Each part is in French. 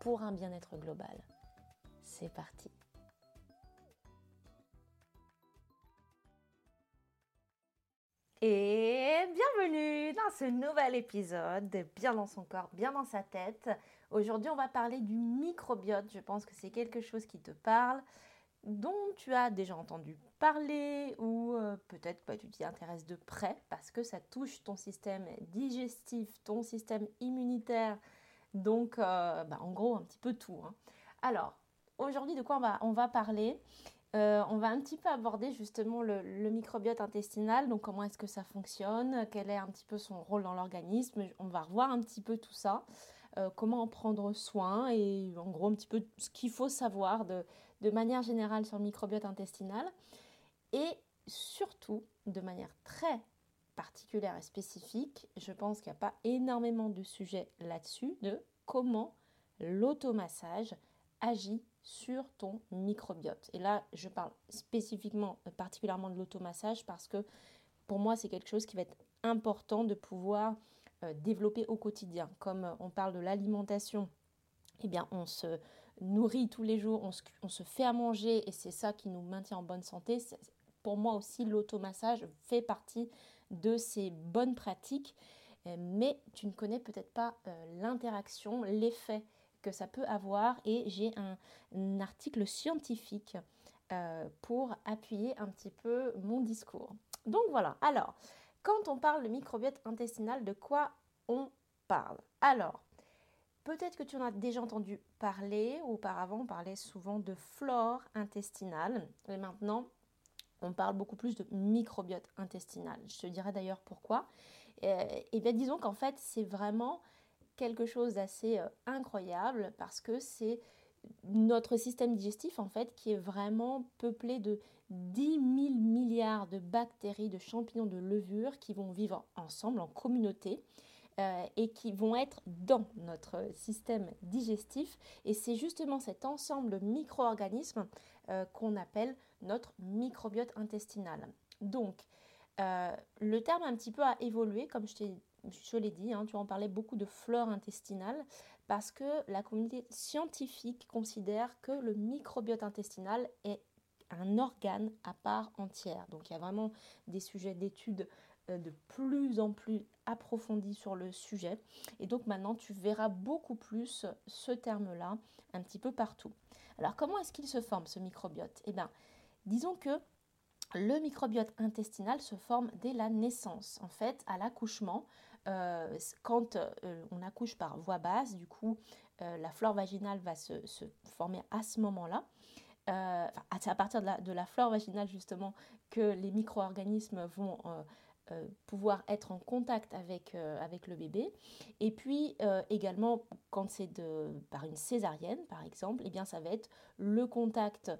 pour un bien-être global. C'est parti. Et bienvenue dans ce nouvel épisode de Bien dans son corps, bien dans sa tête. Aujourd'hui, on va parler du microbiote. Je pense que c'est quelque chose qui te parle, dont tu as déjà entendu parler ou euh, peut-être que tu t'y intéresses de près parce que ça touche ton système digestif, ton système immunitaire, donc, euh, bah, en gros, un petit peu tout. Hein. Alors, aujourd'hui, de quoi on va, on va parler? Euh, On va un petit peu aborder justement le, microbiote intestinal, donc comment est-ce que ça fonctionne, quel est un petit peu son rôle dans l'organisme. On va revoir un petit peu tout ça, euh, comment en prendre soin et en gros un petit peu ce qu'il faut savoir de, de manière générale sur le microbiote intestinal. Et surtout, de manière très particulière et spécifique. Je pense qu'il n'y a pas énormément de sujets là-dessus, de comment l'automassage agit sur ton microbiote. Et là, je parle spécifiquement, euh, particulièrement de l'automassage parce que pour moi, c'est quelque chose qui va être important de pouvoir euh, développer au quotidien. Comme euh, on parle de l'alimentation, eh bien, on se nourrit tous les jours, on se, on se fait à manger et c'est ça qui nous maintient en bonne santé. Pour moi aussi, l'automassage fait partie de ces bonnes pratiques, euh, mais tu ne connais peut-être pas euh, l'interaction, l'effet que ça peut avoir. Et j'ai un, article scientifique euh, pour appuyer un petit peu mon discours. Donc voilà, alors, quand on parle de microbiote intestinal, de quoi on parle? Alors, peut-être que tu en as déjà entendu parler, auparavant on parlait souvent de flore intestinale, et maintenant on parle beaucoup plus de microbiote intestinal. Je te dirai d'ailleurs pourquoi. Euh, et bien disons qu'en fait c'est vraiment quelque chose d'assez euh, incroyable parce que c'est notre système digestif en fait qui est vraiment peuplé de 10 000 milliards de bactéries, de champignons, de levures qui vont vivre ensemble en communauté euh, et qui vont être dans notre système digestif. Et c'est justement cet ensemble de micro-organismes euh, qu'on appelle notre microbiote intestinal. Donc, euh, le terme un petit peu a évolué, comme je l'ai dit, hein, tu en parlais beaucoup de flore intestinale, parce que la communauté scientifique considère que le microbiote intestinal est un organe à part entière. Donc il y a vraiment des sujets d'études euh, de plus en plus approfondi sur le sujet. Et donc maintenant, tu verras beaucoup plus ce terme-là un petit peu partout. Alors comment est-ce qu'il se forme ce microbiote? Eh bien, disons que le microbiote intestinal se forme dès la naissance. En fait, à l'accouchement, euh, quand euh, on accouche par voie basse, du coup, la flore vaginale va se, former à ce moment-là. c'est à partir de la, de flore vaginale justement que les micro-organismes vont euh, pouvoir être en contact avec, euh, avec le bébé. Et puis euh, également, quand c'est par une césarienne, par exemple, eh bien, ça va être le contact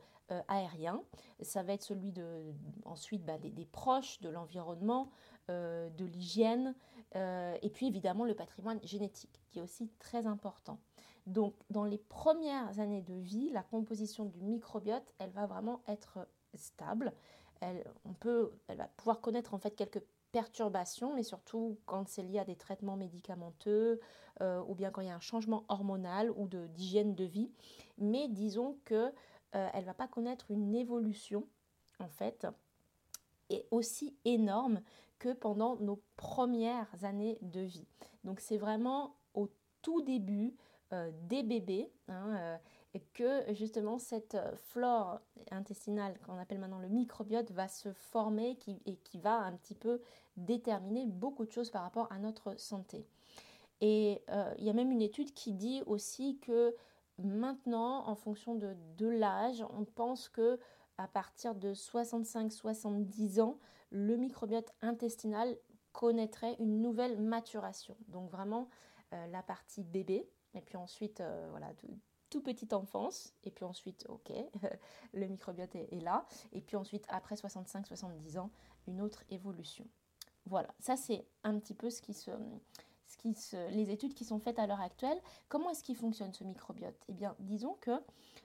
aérien, ça va être celui de, ensuite bah, des, proches, de l'environnement, de l'hygiène, et puis évidemment le patrimoine génétique, qui est aussi très important. Donc, dans les premières années de vie, la composition du microbiote, elle va vraiment être stable. Elle, on peut, elle va pouvoir connaître en fait quelques perturbations, mais surtout quand c'est lié à des traitements médicamenteux euh, ou bien quand il y a un changement hormonal ou d'hygiène de, vie. Mais disons que euh, elle va pas connaître une évolution en fait aussi énorme que pendant nos premières années de vie. Donc c'est vraiment au tout début euh, des bébés. Hein, que justement cette euh, flore intestinale qu'on appelle maintenant le microbiote va se former et qui va un petit peu déterminer beaucoup de choses par rapport à notre santé. Et euh, il y a même une étude qui dit aussi que maintenant, en fonction de, l'âge, on pense que à partir de 65-70 ans, le microbiote intestinal connaîtrait une nouvelle maturation. Donc vraiment, euh, la partie bébé, et puis ensuite, voilà, tout, petite enfance, et puis ensuite, ok, le microbiote est, là, et puis ensuite, après 65-70 ans, une autre évolution. Voilà, ça c'est un petit peu ce qui se, qui les études qui sont faites à l'heure actuelle. Comment est-ce qu'il fonctionne ce microbiote? Eh bien, disons que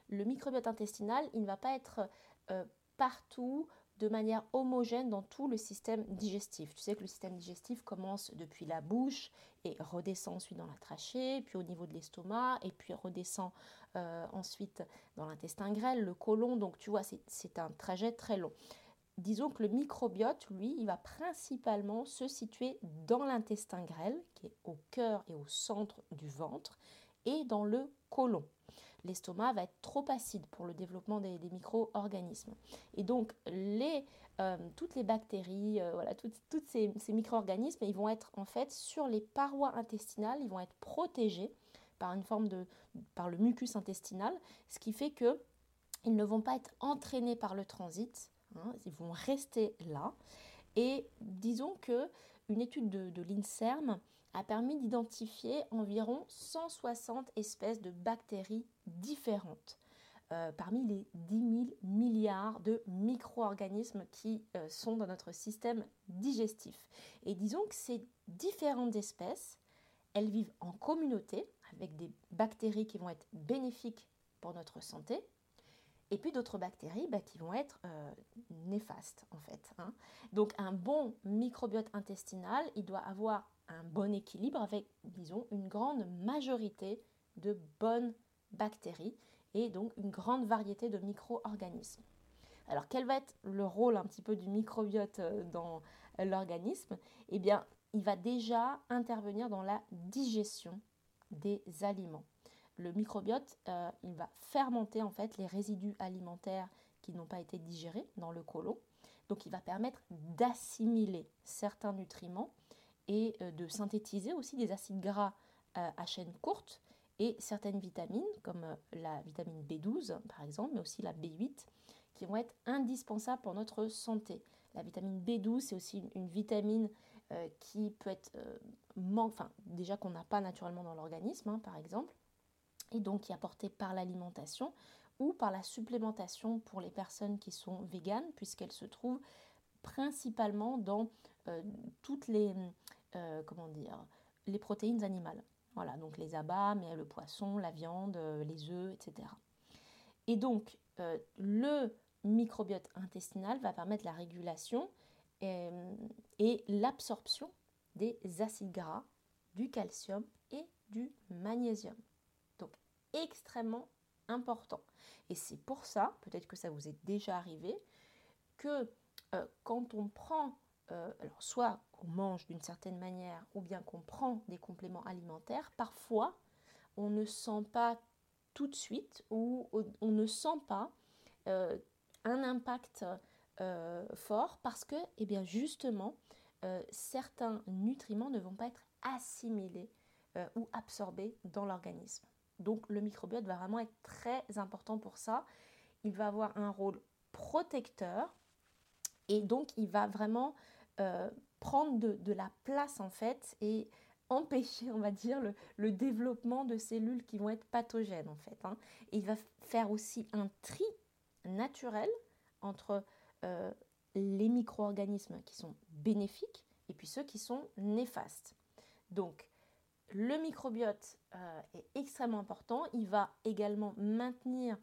le microbiote intestinal, il ne va pas être euh, partout de manière homogène dans tout le système digestif. Tu sais que le système digestif commence depuis la bouche et redescend ensuite dans la trachée, puis au niveau de l'estomac, et puis redescend euh, ensuite dans l'intestin grêle, le côlon. Donc tu vois, c'est un trajet très long disons que le microbiote, lui, il va principalement se situer dans l'intestin grêle, qui est au cœur et au centre du ventre, et dans le côlon. L'estomac va être trop acide pour le développement des, micro-organismes. Et donc, euh, toutes les bactéries, euh, voilà, toutes, ces, micro-organismes, ils vont être en fait sur les parois intestinales, ils vont être protégés par une forme de, par le mucus intestinal, ce qui fait que ils ne vont pas être entraînés par le transit, Hein, ils vont rester là. Et disons que une étude de, l'INSERM a permis d'identifier environ 160 espèces de bactéries différentes. Euh, parmi les 10 000 milliards de micro-organismes qui euh, sont dans notre système digestif. Et disons que ces différentes espèces, elles vivent en communauté avec des bactéries qui vont être bénéfiques pour notre santé et puis d'autres bactéries bah, qui vont être euh, néfastes en fait. Hein. Donc un bon microbiote intestinal, il doit avoir un bon équilibre avec, disons, une grande majorité de bonnes bactéries et donc une grande variété de micro-organismes. Alors quel va être le rôle un petit peu du microbiote euh, dans l'organisme? Eh bien, il va déjà intervenir dans la digestion des aliments le microbiote, euh, il va fermenter en fait les résidus alimentaires qui n'ont pas été digérés dans le côlon. Donc il va permettre d'assimiler certains nutriments et euh, de synthétiser aussi des acides gras à chaîne courte et certaines vitamines comme la vitamine B12 par exemple, mais aussi la B8 qui vont être indispensables pour notre santé. La vitamine B12, c'est aussi une, vitamine qui peut être enfin déjà qu'on n'a pas naturellement dans l'organisme, hein, par exemple, et donc qui est apportée par l'alimentation ou par la supplémentation pour les personnes qui sont véganes, puisqu'elle se trouve principalement dans euh, toutes les, euh, comment dire, les protéines animales. Voilà, donc les abats, mais le poisson, la viande, euh, les œufs, etc. Et donc, le microbiote intestinal va permettre la régulation et, et l'absorption des acides gras, du calcium et du magnésium extrêmement important. Et c'est pour ça, peut-être que ça vous est déjà arrivé, que euh, quand on prend, euh, alors soit qu'on mange d'une certaine manière ou bien qu'on prend des compléments alimentaires, parfois on ne sent pas tout de suite ou on ne sent pas euh, un impact fort parce que, eh bien justement, certains nutriments ne vont pas être assimilés ou absorbés dans l'organisme. Donc le microbiote va vraiment être très important pour ça. Il va avoir un rôle protecteur et donc il va vraiment euh, prendre de, la place en fait et empêcher, on va dire, le, développement de cellules qui vont être pathogènes en fait. Hein. il va faire aussi un tri naturel entre euh, les micro-organismes qui sont bénéfiques et puis ceux qui sont néfastes. Donc le microbiote euh, est extrêmement important. Il va également maintenir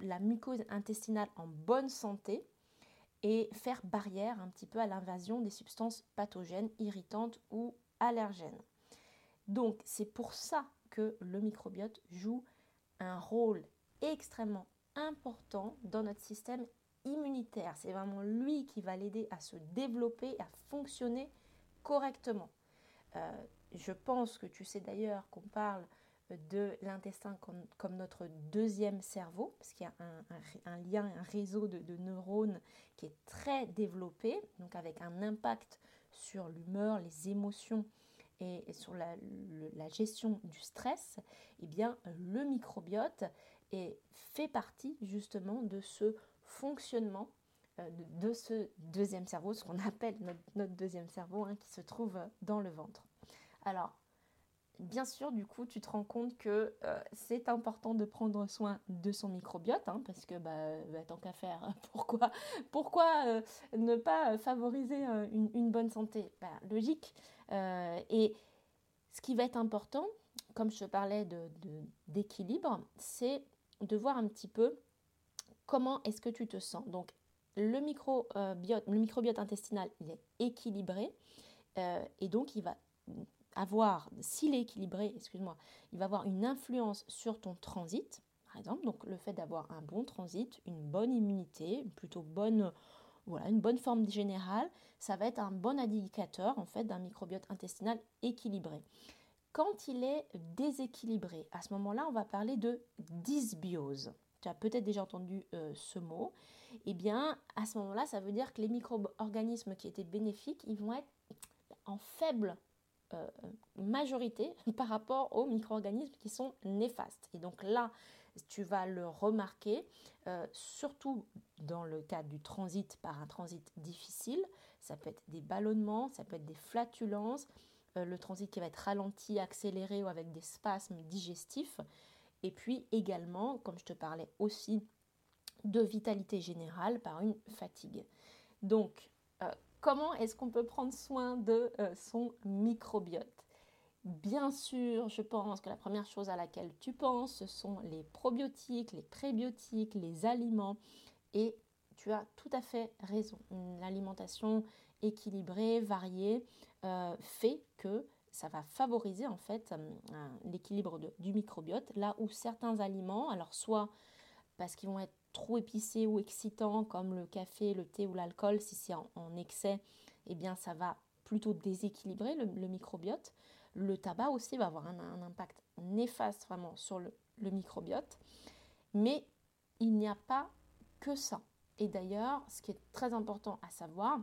la mucose intestinale en bonne santé et faire barrière un petit peu à l'invasion des substances pathogènes, irritantes ou allergènes. Donc c'est pour ça que le microbiote joue un rôle extrêmement important dans notre système immunitaire. C'est vraiment lui qui va l'aider à se développer, à fonctionner correctement. Euh, je pense que tu sais d'ailleurs qu'on parle de l'intestin comme, notre deuxième cerveau, parce qu'il y a un, lien, un réseau de, neurones qui est très développé, donc avec un impact sur l'humeur, les émotions et, sur la, gestion du stress, eh bien le microbiote fait partie justement de ce fonctionnement euh, de, ce deuxième cerveau, ce qu'on appelle notre, deuxième cerveau, hein, qui se trouve dans le ventre. Alors, bien sûr, du coup, tu te rends compte que euh, c'est important de prendre soin de son microbiote, hein, parce que bah, bah, tant qu'à faire, pourquoi, pourquoi euh, ne pas favoriser euh, une, bonne santé? Bah, Logique. et ce qui va être important, comme je te parlais d'équilibre, c'est de voir un petit peu comment est-ce que tu te sens. Donc, le microbiote, le microbiote intestinal, il est équilibré, et donc il va avoir, s'il est équilibré, excuse-moi, il va avoir une influence sur ton transit, par exemple. Donc le fait d'avoir un bon transit, une bonne immunité, une plutôt bonne, voilà, une bonne forme générale, ça va être un bon indicateur en fait d'un microbiote intestinal équilibré. Quand il est déséquilibré, à ce moment-là, on va parler de dysbiose. Tu as peut-être déjà entendu euh, ce mot. Eh bien, à ce moment-là, ça veut dire que les micro-organismes qui étaient bénéfiques, ils vont être en faible euh, majorité par rapport aux micro-organismes qui sont néfastes. Et donc là, tu vas le remarquer, euh, surtout dans le cas du transit par un transit difficile. Ça peut être des ballonnements, ça peut être des flatulences, euh, le transit qui va être ralenti, accéléré ou avec des spasmes digestifs. Et puis également, comme je te parlais aussi, de vitalité générale par une fatigue. Donc, comment est-ce qu'on peut prendre soin de euh, son microbiote? Bien sûr, je pense que la première chose à laquelle tu penses, ce sont les probiotiques, les prébiotiques, les aliments. Et tu as tout à fait raison. Une alimentation équilibrée, variée, euh, fait que ça va favoriser en fait euh, l'équilibre du microbiote. Là où certains aliments, alors soit parce qu'ils vont être trop épicé ou excitant comme le café, le thé ou l'alcool, si c'est en, excès, eh bien ça va plutôt déséquilibrer le, microbiote. Le tabac aussi va avoir un, impact néfaste vraiment sur le, microbiote. Mais il n'y a pas que ça. Et d'ailleurs, ce qui est très important à savoir,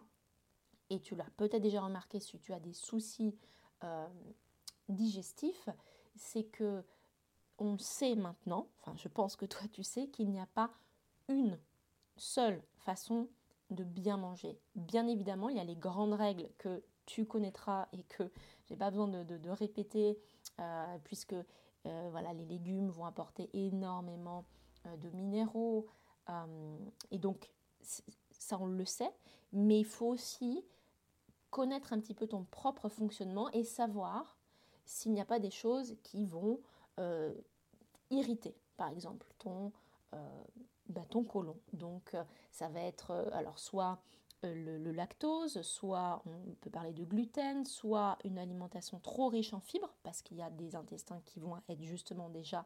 et tu l'as peut-être déjà remarqué si tu as des soucis euh, digestifs, c'est que on sait maintenant, enfin je pense que toi tu sais qu'il n'y a pas une seule façon de bien manger. Bien évidemment, il y a les grandes règles que tu connaîtras et que j'ai pas besoin de, répéter, euh, puisque euh, voilà, les légumes vont apporter énormément euh, de minéraux. et donc, ça, on le sait, mais il faut aussi connaître un petit peu ton propre fonctionnement et savoir s'il n'y a pas des choses qui vont irriter, par exemple, ton ton côlon. Donc euh, ça va être euh, alors soit euh, le, lactose, soit on peut parler de gluten, soit une alimentation trop riche en fibres, parce qu'il y a des intestins qui vont être justement déjà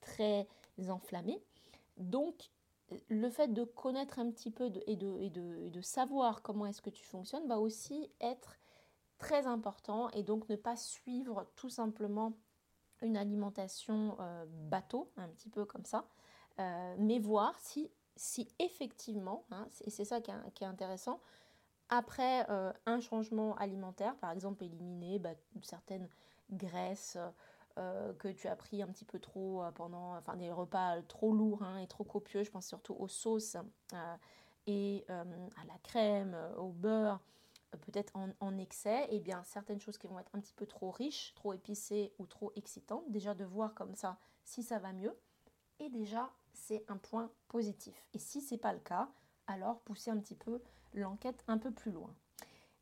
très enflammés. Donc le fait de connaître un petit peu et, de, savoir comment est-ce que tu fonctionnes va aussi être très important et donc ne pas suivre tout simplement une alimentation bateau, un petit peu comme ça, euh, mais voir si, si effectivement, hein, et c'est ça qui est, intéressant, après euh, un changement alimentaire, par exemple éliminer bah, certaines graisses euh, que tu as pris un petit peu trop pendant, enfin des repas trop lourds hein, et trop copieux, je pense surtout aux sauces et à la crème, au beurre, peut-être en, en, excès, et eh bien certaines choses qui vont être un petit peu trop riches, trop épicées ou trop excitantes, déjà de voir comme ça si ça va mieux, et déjà c'est un point positif. Et si ce n'est pas le cas, alors pousser un petit peu l'enquête un peu plus loin.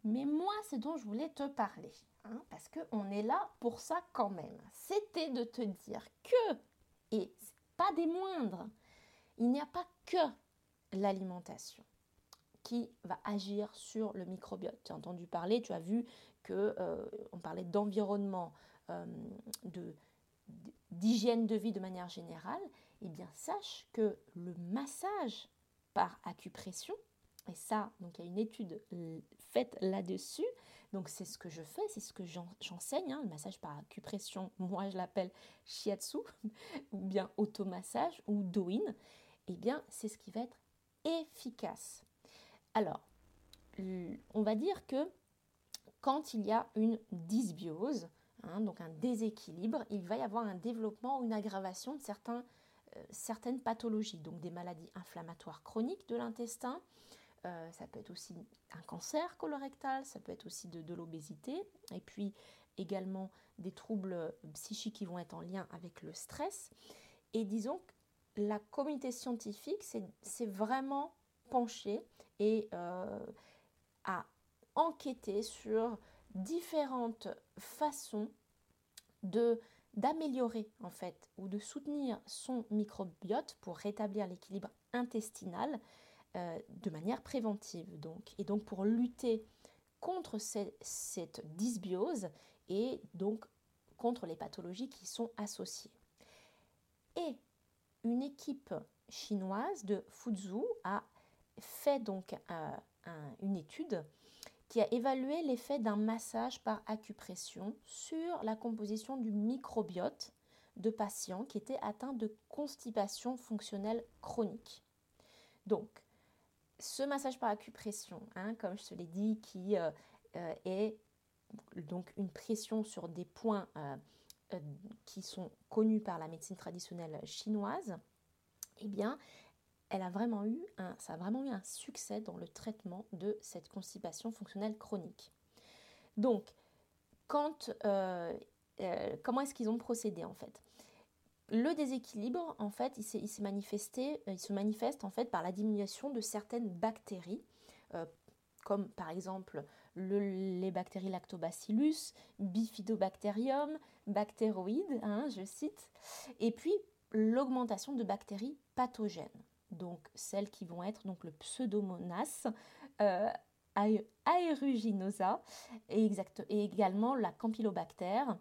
Mais moi, c'est dont je voulais te parler, hein, parce qu'on est là pour ça quand même. C'était de te dire que, et pas des moindres, il n'y a pas que l'alimentation qui va agir sur le microbiote. Tu as entendu parler, tu as vu que euh, on parlait d'environnement, euh, d'hygiène de vie de manière générale, eh bien sache que le massage par acupression, et ça, donc il y a une étude faite là-dessus, donc c'est ce que je fais, c'est ce que j'enseigne, hein, le massage par acupression, moi je l'appelle shiatsu, ou bien automassage, ou doin, eh bien c'est ce qui va être efficace. Alors, on va dire que quand il y a une dysbiose, hein, donc un déséquilibre, il va y avoir un développement ou une aggravation de certains certaines pathologies, donc des maladies inflammatoires chroniques de l'intestin. Euh, ça peut être aussi un cancer colorectal, ça peut être aussi de, l'obésité. Et puis également des troubles psychiques qui vont être en lien avec le stress. Et disons que la communauté scientifique s'est vraiment penchée et euh, a enquêté sur différentes façons de d'améliorer en fait ou de soutenir son microbiote pour rétablir l'équilibre intestinal euh, de manière préventive donc et donc pour lutter contre cette dysbiose et donc contre les pathologies qui sont associées. Et une équipe chinoise de Fuzhou a fait donc euh, une étude qui a évalué l'effet d'un massage par acupression sur la composition du microbiote de patients qui étaient atteints de constipation fonctionnelle chronique. Donc, ce massage par acupression, hein, comme je te l'ai dit, qui euh, euh, est donc une pression sur des points euh, qui sont connus par la médecine traditionnelle chinoise, eh bien, elle a vraiment eu un, ça a vraiment eu un succès dans le traitement de cette constipation fonctionnelle chronique. Donc, quand, euh, euh, comment est-ce qu'ils ont procédé en fait? Le déséquilibre, en fait, il s'est manifesté, il se manifeste en fait par la diminution de certaines bactéries, euh, comme par exemple les bactéries lactobacillus, bifidobacterium, bactéroïdes, hein, je cite, et puis l'augmentation de bactéries pathogènes donc celles qui vont être donc le pseudomonas euh, aeruginosa et, exact, et également la campylobactère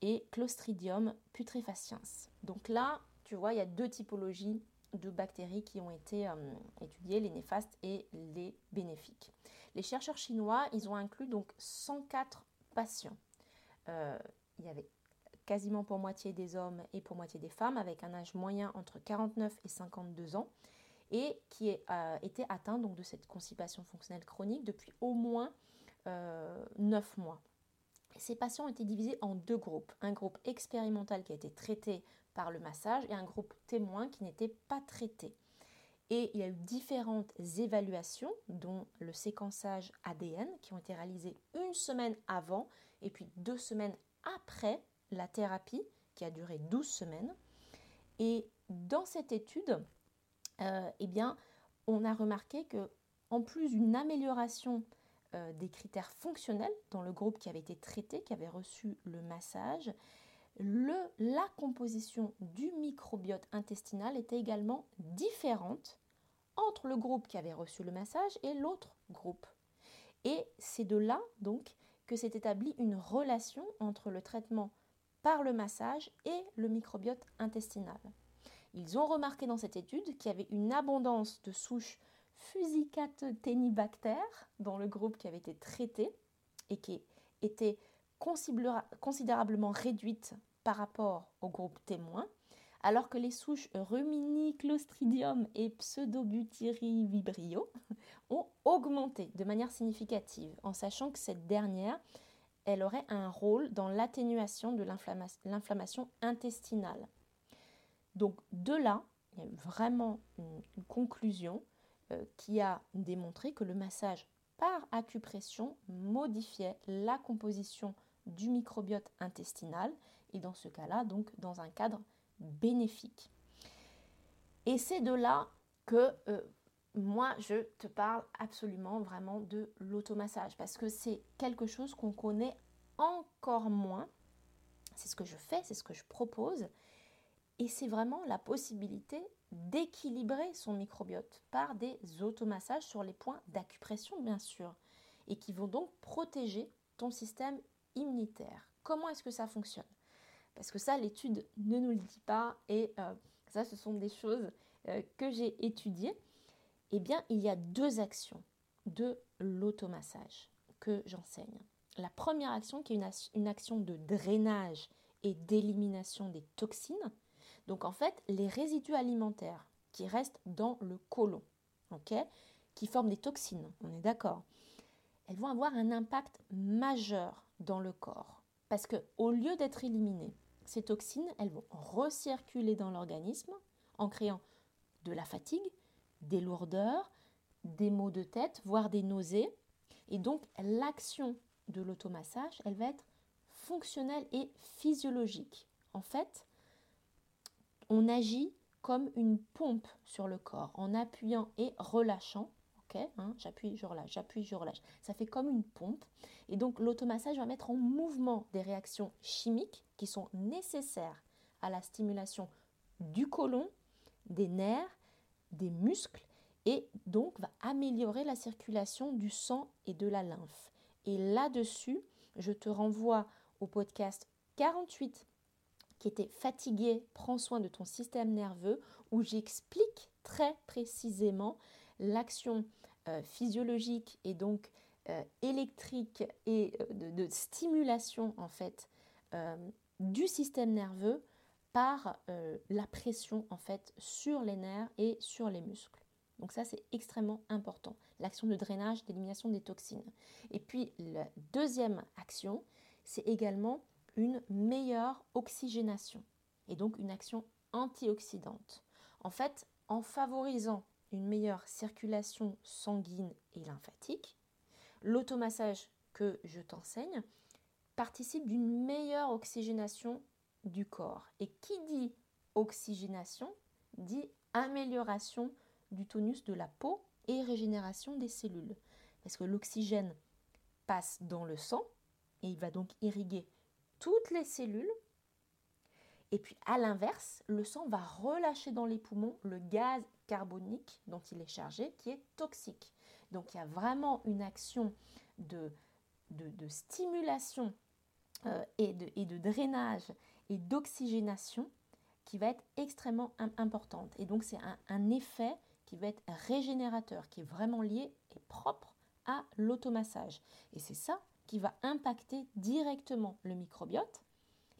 et Clostridium putrefaciens. Donc là, tu vois, il y a deux typologies de bactéries qui ont été euh, étudiées, les néfastes et les bénéfiques. Les chercheurs chinois, ils ont inclus donc 104 patients. Euh, il y avait quasiment pour moitié des hommes et pour moitié des femmes, avec un âge moyen entre 49 et 52 ans, et qui a euh, été atteint donc, de cette constipation fonctionnelle chronique depuis au moins euh, 9 mois. ces patients ont été divisés en deux groupes, un groupe expérimental qui a été traité par le massage et un groupe témoin qui n'était pas traité. Et il y a eu différentes évaluations, dont le séquençage ADN, qui ont été réalisées une semaine avant et puis deux semaines après la thérapie qui a duré 12 semaines. Et dans cette étude, euh, eh bien, on a remarqué que en plus d'une amélioration euh, des critères fonctionnels dans le groupe qui avait été traité, qui avait reçu le massage, la composition du microbiote intestinal était également différente entre le groupe qui avait reçu le massage et l'autre groupe. Et c'est de là donc que s'est établie une relation entre le traitement par le massage et le microbiote intestinal. Ils ont remarqué dans cette étude qu'il y avait une abondance de souches Fusicatenibacter dans le groupe qui avait été traité et qui était considérablement réduite par rapport au groupe témoin, alors que les souches Rumini, Clostridium et Pseudobutyri vibrio ont augmenté de manière significative, en sachant que cette dernière elle aurait un rôle dans l'atténuation de l'inflammation intestinale. Donc de là, il y a vraiment une, conclusion euh, qui a démontré que le massage par acupression modifiait la composition du microbiote intestinal et dans ce cas-là, donc dans un cadre bénéfique. Et c'est de là que euh, moi, je te parle absolument vraiment de l'automassage parce que c'est quelque chose qu'on connaît encore moins. C'est ce que je fais, c'est ce que je propose. Et c'est vraiment la possibilité d'équilibrer son microbiote par des automassages sur les points d'acupression, bien sûr, et qui vont donc protéger ton système immunitaire. Comment est-ce que ça fonctionne? Parce que ça, l'étude ne nous le dit pas, et euh, ça, ce sont des choses euh, que j'ai étudiées eh bien, il y a deux actions de l'automassage que j'enseigne. La première action qui est une, action de drainage et d'élimination des toxines. Donc en fait, les résidus alimentaires qui restent dans le côlon, qui forment des toxines, on est d'accord. Elles vont avoir un impact majeur dans le corps parce que au lieu d'être éliminées, ces toxines, elles vont recirculer dans l'organisme en créant de la fatigue, des lourdeurs, des maux de tête, voire des nausées. Et donc l'action de l'automassage, elle va être fonctionnel et physiologique. En fait, on agit comme une pompe sur le corps en appuyant et relâchant. Hein, j'appuie, je relâche, j'appuie, je relâche. Ça fait comme une pompe. Et donc l'automassage va mettre en mouvement des réactions chimiques qui sont nécessaires à la stimulation du côlon, des nerfs, des muscles et donc va améliorer la circulation du sang et de la lymphe. Et là-dessus, je te renvoie au podcast 48 qui était fatigué, prends soin de ton système nerveux, où j'explique très précisément l'action euh, physiologique et donc euh, électrique et euh, de, stimulation en fait du système nerveux par la pression en fait sur les nerfs et sur les muscles. Donc ça c'est extrêmement important, l'action de drainage, d'élimination des toxines. Et puis la deuxième action, c'est également une meilleure oxygénation et donc une action antioxydante. En fait, en favorisant une meilleure circulation sanguine et lymphatique, l'automassage que je t'enseigne participe d'une meilleure oxygénation du corps. Et qui dit oxygénation dit amélioration du tonus de la peau et régénération des cellules. Parce que l'oxygène passe dans le sang et il va donc irriguer toutes les cellules. Et puis à l'inverse, le sang va relâcher dans les poumons le gaz carbonique dont il est chargé, qui est toxique. Donc il y a vraiment une action de, stimulation euh, et, de, et, de, drainage et d'oxygénation qui va être extrêmement importante. Et donc c'est un, un effet qui va être régénérateur, qui est vraiment lié et propre à l'automassage. Et c'est ça qui va impacter directement le microbiote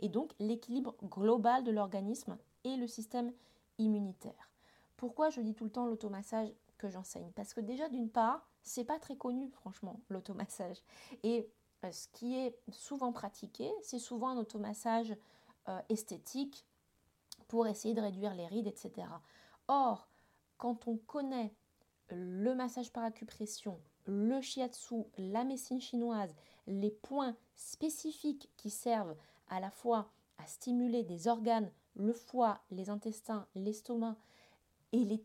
et donc l'équilibre global de l'organisme et le système immunitaire. Pourquoi je dis tout le temps l'automassage que j'enseigne? Parce que déjà d'une part, c'est pas très connu franchement l'automassage et euh, ce qui est souvent pratiqué, c'est souvent un automassage euh, esthétique pour essayer de réduire les rides, etc. Or, quand on connaît le massage par acupression, le shiatsu, la médecine chinoise, les points spécifiques qui servent à la fois à stimuler des organes, le foie, les intestins, l'estomac, et les,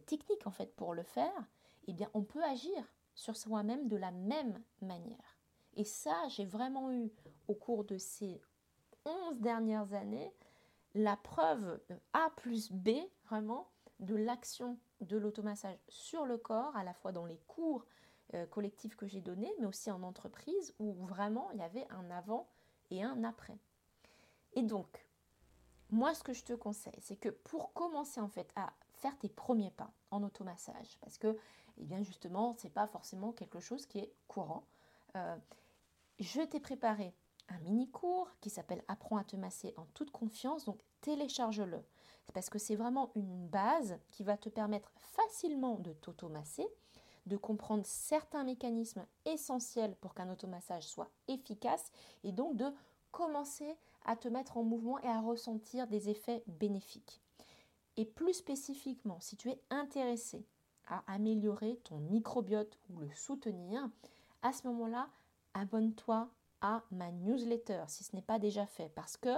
techniques en fait pour le faire, eh bien on peut agir sur soi-même de la même manière. Et ça, j'ai vraiment eu au cours de ces 11 dernières années la preuve A plus B, vraiment, de l'action de l'automassage sur le corps, à la fois dans les cours euh, collectif que j'ai donné, mais aussi en entreprise où vraiment il y avait un avant et un après. Et donc, moi, ce que je te conseille, c'est que pour commencer en fait à faire tes premiers pas en automassage, parce que, eh bien justement, c'est pas forcément quelque chose qui est courant. Euh, je t'ai préparé un mini cours qui s'appelle Apprends à te masser en toute confiance, donc télécharge-le. Parce que c'est vraiment une base qui va te permettre facilement de t'automasser de comprendre certains mécanismes essentiels pour qu'un automassage soit efficace et donc de commencer à te mettre en mouvement et à ressentir des effets bénéfiques. Et plus spécifiquement, si tu es intéressé à améliorer ton microbiote ou le soutenir, à ce moment-là, abonne-toi à ma newsletter si ce n'est pas déjà fait parce que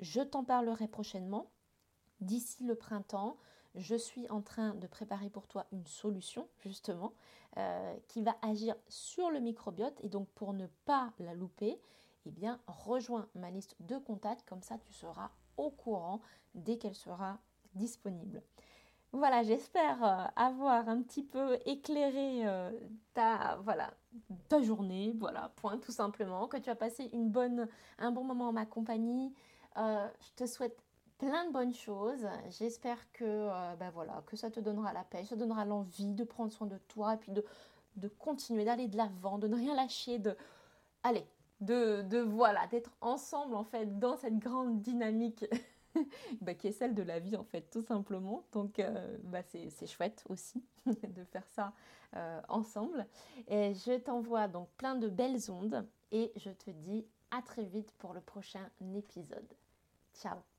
je t'en parlerai prochainement d'ici le printemps je suis en train de préparer pour toi une solution justement euh, qui va agir sur le microbiote et donc pour ne pas la louper, eh bien rejoins ma liste de contacts comme ça tu seras au courant dès qu'elle sera disponible. Voilà, j'espère euh, avoir un petit peu éclairé euh, ta voilà ta journée, voilà point tout simplement, que tu as passé un bon moment en ma compagnie. je te souhaite plein de bonnes choses. J'espère que, euh, ben voilà, que ça te donnera la paix, ça donnera l'envie de prendre soin de toi et puis de, de continuer, d'aller de l'avant, de ne rien lâcher, de... Allez, de, de voilà, d'être ensemble en fait dans cette grande dynamique bah, qui est celle de la vie en fait, tout simplement. Donc euh, bah, c'est chouette aussi de faire ça euh, ensemble. Et je t'envoie donc plein de belles ondes et je te dis à très vite pour le prochain épisode. Ciao